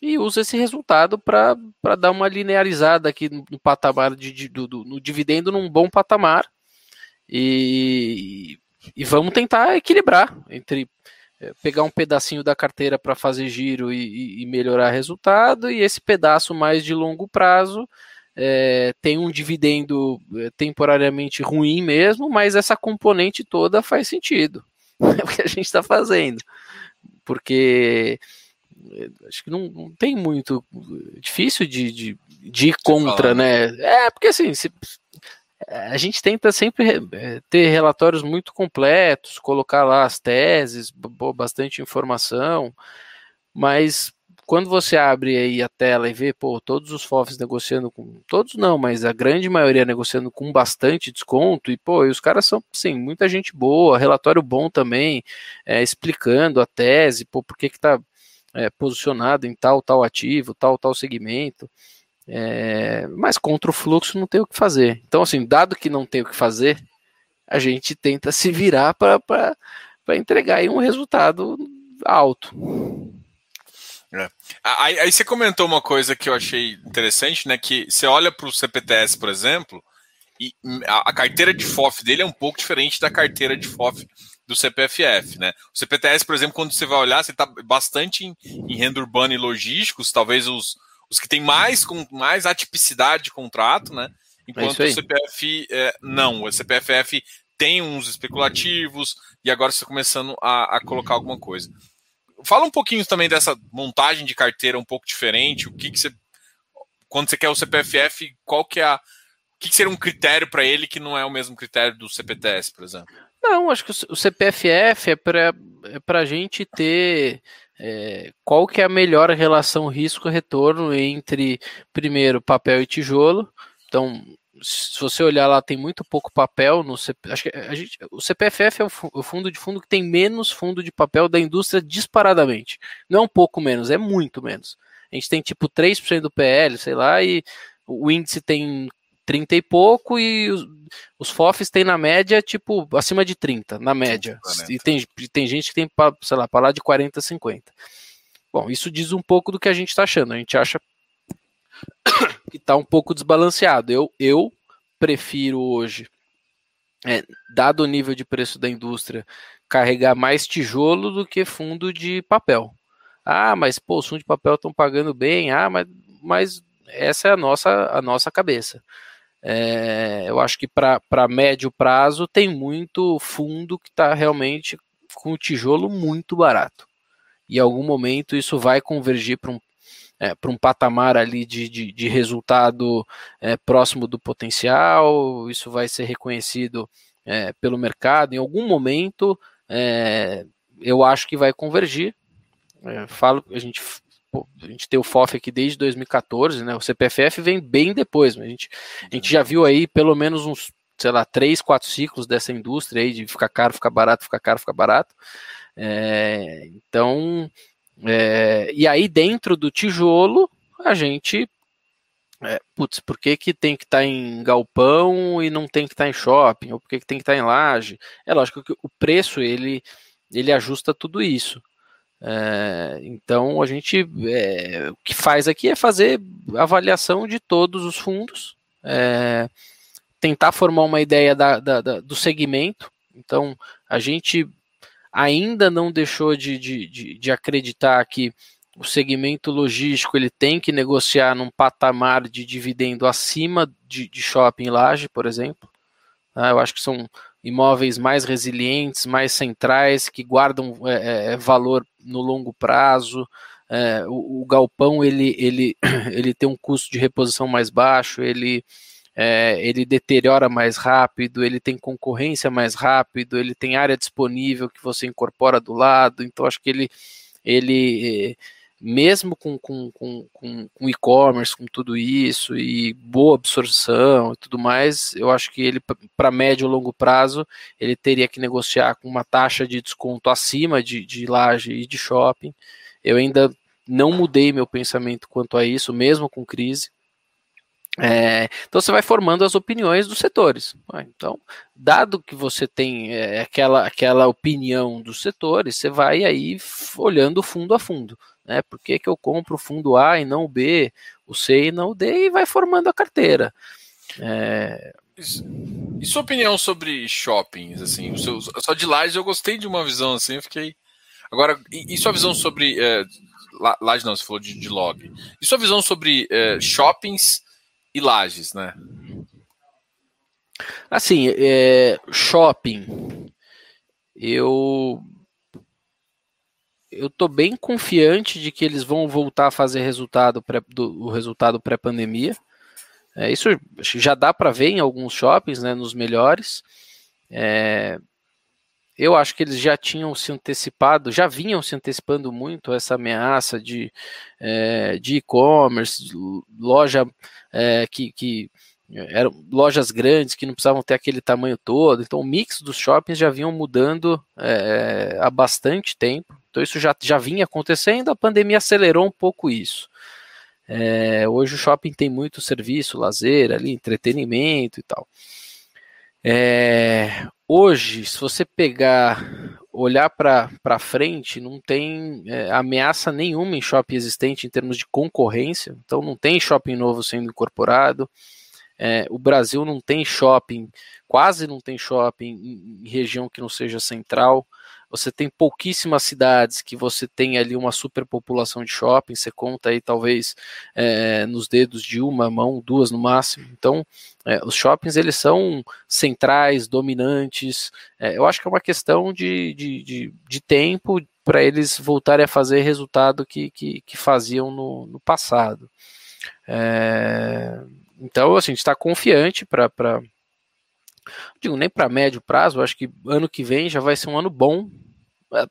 e usa esse resultado para dar uma linearizada aqui no, patamar de, de do, do, no dividendo num bom patamar e, e vamos tentar equilibrar entre pegar um pedacinho da carteira para fazer giro e, e, melhorar resultado, e esse pedaço mais de longo prazo é, tem um dividendo é, temporariamente ruim mesmo, mas essa componente toda faz sentido. [laughs] É o que a gente está fazendo. Porque é, acho que não, não tem muito. Difícil de, de, de ir contra, né? É, porque assim, se, a gente tenta sempre eh, ter relatórios muito completos, colocar lá as teses, bastante informação, mas quando você abre aí a tela e vê, pô, todos os FOFs negociando com, todos não, mas a grande maioria negociando com bastante desconto, e pô, e os caras são, sim, muita gente boa, relatório bom também, é, explicando a tese, pô, por que que tá é, posicionado em tal, tal ativo, tal, tal segmento, é, mas contra o fluxo não tem o que fazer. Então, assim, dado que não tem o que fazer, a gente tenta se virar para entregar um resultado alto. É. Aí, aí, você comentou uma coisa que eu achei interessante, né? Que você olha para o CPTS, por exemplo, e a, a, carteira de FOF dele é um pouco diferente da carteira de FOF do CPFF, né? O CPTS, por exemplo, quando você vai olhar, você está bastante em, em renda urbana e logísticos, talvez os, os que têm mais, com mais atipicidade de contrato, né? Enquanto é o CPF é, não, o CPFF tem uns especulativos e agora está começando a, a, colocar alguma coisa. Fala um pouquinho também dessa montagem de carteira um pouco diferente, o que, que você. Quando você quer o CPFF, qual que é a. O que, que seria um critério para ele que não é o mesmo critério do CPTS, por exemplo? Não, acho que o CPFF é para é a gente ter é, qual que é a melhor relação risco-retorno entre, primeiro, papel e tijolo. Então, se você olhar lá, tem muito pouco papel no acho que a gente, o CPFF é o, fundo de fundo que tem menos fundo de papel da indústria disparadamente. Não é um pouco menos, é muito menos. A gente tem tipo 3% do PL, sei lá, e o índice tem 30 e pouco, e os, os FOFs têm na média, tipo, acima de 30, na média. E tem, tem gente que tem, sei lá, para lá de 40, 50. Bom, isso diz um pouco do que a gente está achando. A gente acha [coughs] que está um pouco desbalanceado. Eu, eu prefiro hoje, é, dado o nível de preço da indústria, carregar mais tijolo do que fundo de papel. Ah, mas pô, os fundos de papel estão pagando bem. Ah, mas, mas essa é a nossa, a nossa cabeça. É, eu acho que para médio prazo tem muito fundo que está realmente com o tijolo muito barato. E em algum momento isso vai convergir para um, é, um patamar ali de, de, de resultado é, próximo do potencial, isso vai ser reconhecido é, pelo mercado. Em algum momento é, eu acho que vai convergir. É, falo, a gente a gente tem o FOF aqui desde 2014, né? O CPFF vem bem depois, mas a gente, a gente já viu aí pelo menos uns, sei lá, três, quatro ciclos dessa indústria aí de ficar caro, ficar barato, ficar caro, ficar barato. É, então, é, e aí dentro do tijolo, a gente é, putz, por que, que tem que estar tá em galpão e não tem que estar tá em shopping? Ou por que, que tem que estar tá em laje? É lógico que o preço ele, ele ajusta tudo isso. É, então a gente é, o que faz aqui é fazer avaliação de todos os fundos, é, tentar formar uma ideia da, da, da, do segmento. Então a gente ainda não deixou de, de, de, de, acreditar que o segmento logístico ele tem que negociar num patamar de dividendo acima de, de shopping laje, por exemplo. Ah, eu acho que são imóveis mais resilientes, mais centrais, que guardam é, é, valor no longo prazo. É, o, o, galpão ele, ele, [clears throat] ele tem um custo de reposição mais baixo, ele, é, ele deteriora mais rápido, ele tem concorrência mais rápido, ele tem área disponível que você incorpora do lado, então acho que ele, ele mesmo com, com, com, com, com e-commerce, com tudo isso, e boa absorção e tudo mais, eu acho que ele, para médio e longo prazo, ele teria que negociar com uma taxa de desconto acima de, de laje e de shopping. Eu ainda não mudei meu pensamento quanto a isso, mesmo com crise. É, então você vai formando as opiniões dos setores. Então, dado que você tem é, aquela, aquela opinião dos setores, você vai aí olhando fundo a fundo. Né? Por que, que eu compro o fundo A e não o B, o C e não o D, e vai formando a carteira. É... E sua opinião sobre shoppings? Assim, o seu, só de lajes eu gostei de uma visão assim, eu fiquei. Agora, e, e sua visão sobre. É, laje não, você falou de, de log. E sua visão sobre é, shoppings e lajes, né? Assim, é, shopping. Eu eu tô bem confiante de que eles vão voltar a fazer resultado pré, do, o resultado pré-pandemia. É, isso já dá para ver em alguns shoppings, né, nos melhores. É, eu acho que eles já tinham se antecipado, já vinham se antecipando muito essa ameaça de é, de e-commerce, loja é, que, que eram lojas grandes que não precisavam ter aquele tamanho todo. Então, o mix dos shoppings já vinham mudando é, há bastante tempo. Então, isso já, já vinha acontecendo. A pandemia acelerou um pouco isso. É, hoje, o shopping tem muito serviço, lazer, ali, entretenimento e tal. É, hoje, se você pegar, olhar para frente, não tem é, ameaça nenhuma em shopping existente em termos de concorrência, então não tem shopping novo sendo incorporado. É, o Brasil não tem shopping, quase não tem shopping em, região que não seja central você tem pouquíssimas cidades que você tem ali uma superpopulação de shopping, você conta aí talvez é, nos dedos de uma mão, duas no máximo. Então, é, os shoppings eles são centrais, dominantes. É, eu acho que é uma questão de, de, de, de tempo para eles voltarem a fazer resultado que, que, que faziam no, no passado. É, então, assim, a gente está confiante para digo nem para médio prazo, acho que ano que vem já vai ser um ano bom. É,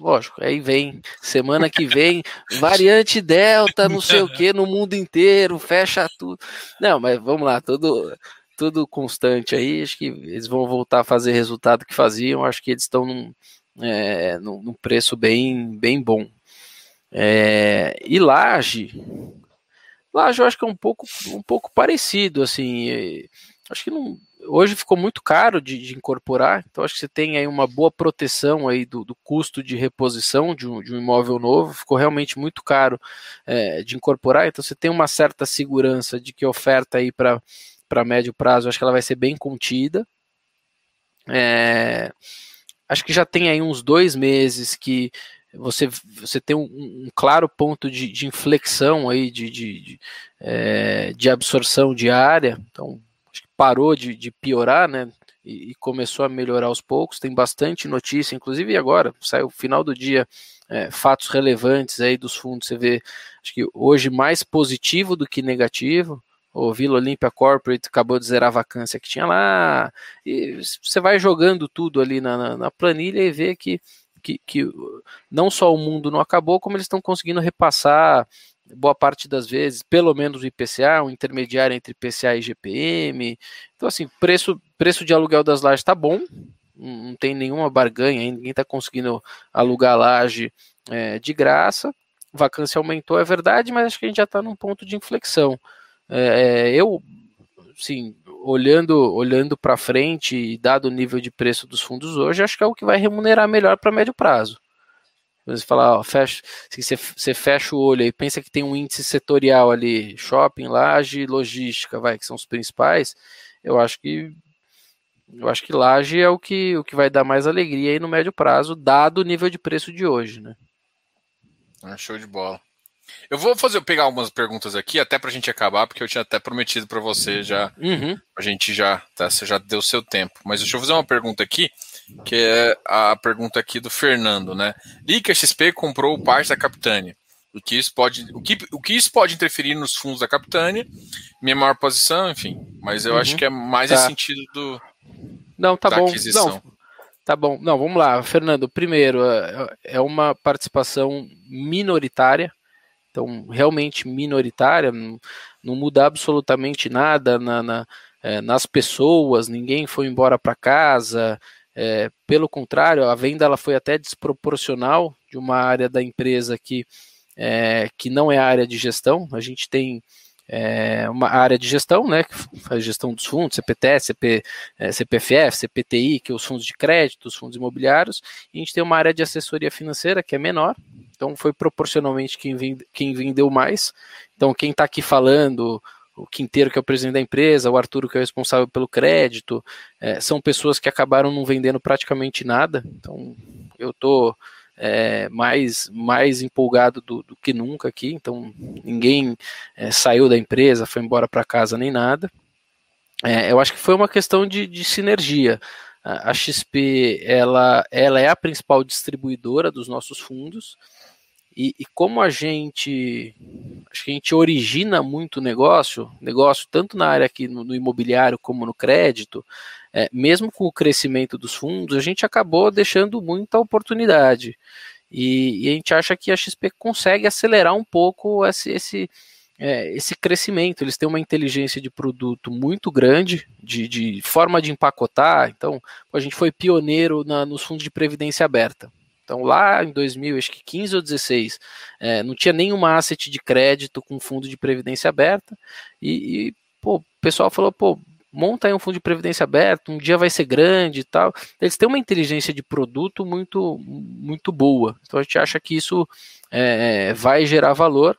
lógico, aí vem semana que vem [laughs] variante delta, não sei o [laughs] que no mundo inteiro, fecha tudo. Não, mas vamos lá, tudo tudo constante aí, acho que eles vão voltar a fazer resultado que faziam, acho que eles estão num, é, num, num preço bem, bem bom. É, e laje, laje eu acho que é um pouco, um pouco parecido, assim, acho que não, hoje ficou muito caro de, de, incorporar, então acho que você tem aí uma boa proteção aí do, do custo de reposição de um, de um, imóvel novo, ficou realmente muito caro é, de incorporar, então você tem uma certa segurança de que a oferta aí para médio prazo, acho que ela vai ser bem contida. É, acho que já tem aí uns dois meses que você, você tem um, um claro ponto de, de, inflexão aí de, de, de, é, de absorção diária, então parou de, de piorar, né? E, e, começou a melhorar aos poucos. Tem bastante notícia, inclusive agora, saiu final do dia, é, fatos relevantes aí dos fundos. Você vê, acho que hoje mais positivo do que negativo. O Vila Olímpia Corporate acabou de zerar a vacância que tinha lá. E você vai jogando tudo ali na, na, na planilha e vê que, que, que não só o mundo não acabou, como eles estão conseguindo repassar boa parte das vezes, pelo menos o IPCA, um intermediário entre IPCA e GPM. Então, assim, preço, preço de aluguel das lajes está bom, não tem nenhuma barganha, ninguém está conseguindo alugar laje é, de graça. Vacância aumentou, é verdade, mas acho que a gente já está num ponto de inflexão. É, eu, sim, olhando olhando para frente e dado o nível de preço dos fundos hoje, acho que é o que vai remunerar melhor para médio prazo. Você fala, ó, fecha, assim, você, você fecha o olho e pensa que tem um índice setorial ali, shopping, laje, logística, vai, que são os principais. Eu acho que eu acho que laje é o que, o que vai dar mais alegria aí no médio prazo, dado o nível de preço de hoje, né? Ah, show de bola. Eu vou fazer pegar algumas perguntas aqui, até para a gente acabar, porque eu tinha até prometido para você já. Uhum. A gente já. Tá, você já deu seu tempo. Mas deixa eu fazer uma pergunta aqui que é a pergunta aqui do Fernando, né? Lica XP comprou parte da Capitânia. O que, isso pode, o, que, o que isso pode interferir nos fundos da Capitânia? Minha maior posição, enfim. Mas eu uhum. acho que é mais tá. sentido do. Não, tá bom. Aquisição. Não, tá bom. Não, vamos lá, Fernando. Primeiro, é, é uma participação minoritária. Então realmente minoritária, não, muda absolutamente nada na, na é, nas pessoas, ninguém foi embora para casa, é, pelo contrário, a venda ela foi até desproporcional de uma área da empresa que, é, que não é a área de gestão. A gente tem é, uma área de gestão, né, que faz gestão dos fundos, CPT, CP, é, CPFF, CPTI, que é os fundos de crédito, os fundos imobiliários, e a gente tem uma área de assessoria financeira que é menor, então foi proporcionalmente quem, vende, quem vendeu mais. Então quem está aqui falando, o Quinteiro, que é o presidente da empresa, o Arturo, que é o responsável pelo crédito, é, são pessoas que acabaram não vendendo praticamente nada. Então, eu estou é, mais, mais empolgado do, do, que nunca aqui. Então, ninguém é, saiu da empresa, foi embora para casa nem nada. É, eu acho que foi uma questão de, de sinergia. A XP ela, ela é a principal distribuidora dos nossos fundos. E, e, como a gente acho que a gente origina muito negócio, negócio tanto na área aqui no, no imobiliário como no crédito, é, mesmo com o crescimento dos fundos, a gente acabou deixando muita oportunidade. E, e a gente acha que a XP consegue acelerar um pouco esse, esse, é, esse crescimento. Eles têm uma inteligência de produto muito grande, de, de forma de empacotar. Então, a gente foi pioneiro na, nos fundos de previdência aberta. Então, lá em 2015 ou 16, é, não tinha nenhuma asset de crédito com fundo de previdência aberta. E, e pô, o pessoal falou, pô, monta aí um fundo de previdência aberto, um dia vai ser grande e tal. Eles têm uma inteligência de produto muito, muito boa. Então a gente acha que isso é, vai gerar valor.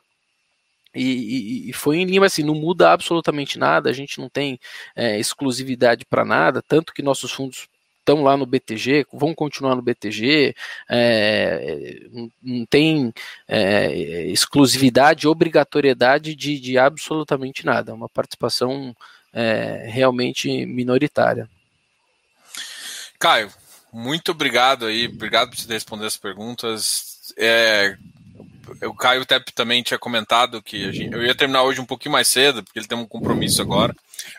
E, e, foi em linha assim, não muda absolutamente nada, a gente não tem é, exclusividade para nada, tanto que nossos fundos estão lá no BTG, vão continuar no BTG, é, não tem é, exclusividade, obrigatoriedade de, de, absolutamente nada, é uma participação é, realmente minoritária. Caio, muito obrigado aí, obrigado por você responder as perguntas. É, o Caio também tinha comentado que gente, eu ia terminar hoje um pouquinho mais cedo, porque ele tem um compromisso agora.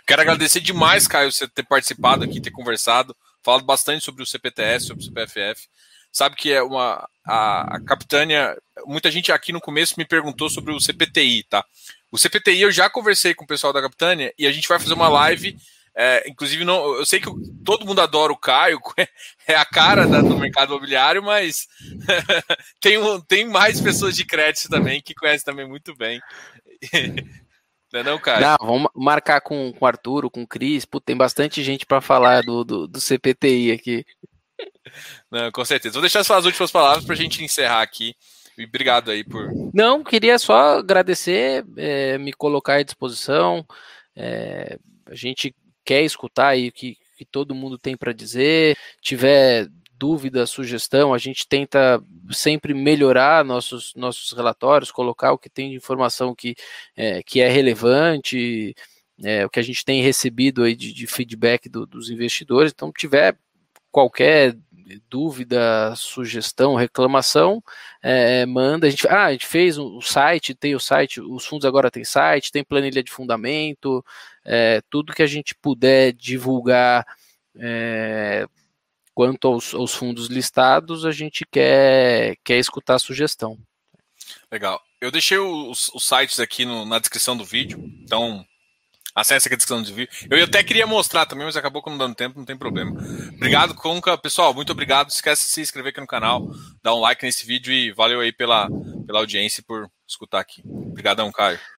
Quero agradecer demais, Caio, você ter participado aqui, ter conversado falado bastante sobre o CPTS, sobre o CPFF. Sabe que é uma. A, a Capitânia. Muita gente aqui no começo me perguntou sobre o CPTI, tá? O CPTI eu já conversei com o pessoal da Capitânia e a gente vai fazer uma live. É, inclusive, não, eu sei que todo mundo adora o Caio, [laughs] é a cara da, do mercado imobiliário, mas [laughs] tem, um, tem mais pessoas de crédito também que conhecem também muito bem. [laughs] Não é não, cara? Não, vamos marcar com, com o Arturo, com o Cris. Tem bastante gente para falar do, do, do, CPTI aqui. Não, com certeza. Vou deixar as últimas palavras para a gente encerrar aqui. E obrigado aí por. Não, queria só agradecer, é, me colocar à disposição. É, a gente quer escutar aí o que, que todo mundo tem para dizer. Tiver dúvida, sugestão, a gente tenta sempre melhorar nossos, nossos relatórios, colocar o que tem de informação que é, que é relevante, é, o que a gente tem recebido aí de, de feedback do, dos investidores. Então, tiver qualquer dúvida, sugestão, reclamação, é, manda. A gente, ah, a gente fez o um, site, tem o site, os fundos agora tem site, tem planilha de fundamento, é, tudo que a gente puder divulgar é, quanto aos, aos, fundos listados, a gente quer, quer escutar a sugestão. Legal. Eu deixei os, os sites aqui no, na descrição do vídeo, então acesse a descrição do vídeo. Eu até queria mostrar também, mas acabou não dando tempo, não tem problema. Obrigado, Conca. Pessoal, muito obrigado. Não esquece de se inscrever aqui no canal, dar um like nesse vídeo e valeu aí pela, pela audiência e por escutar aqui. Obrigadão, Caio.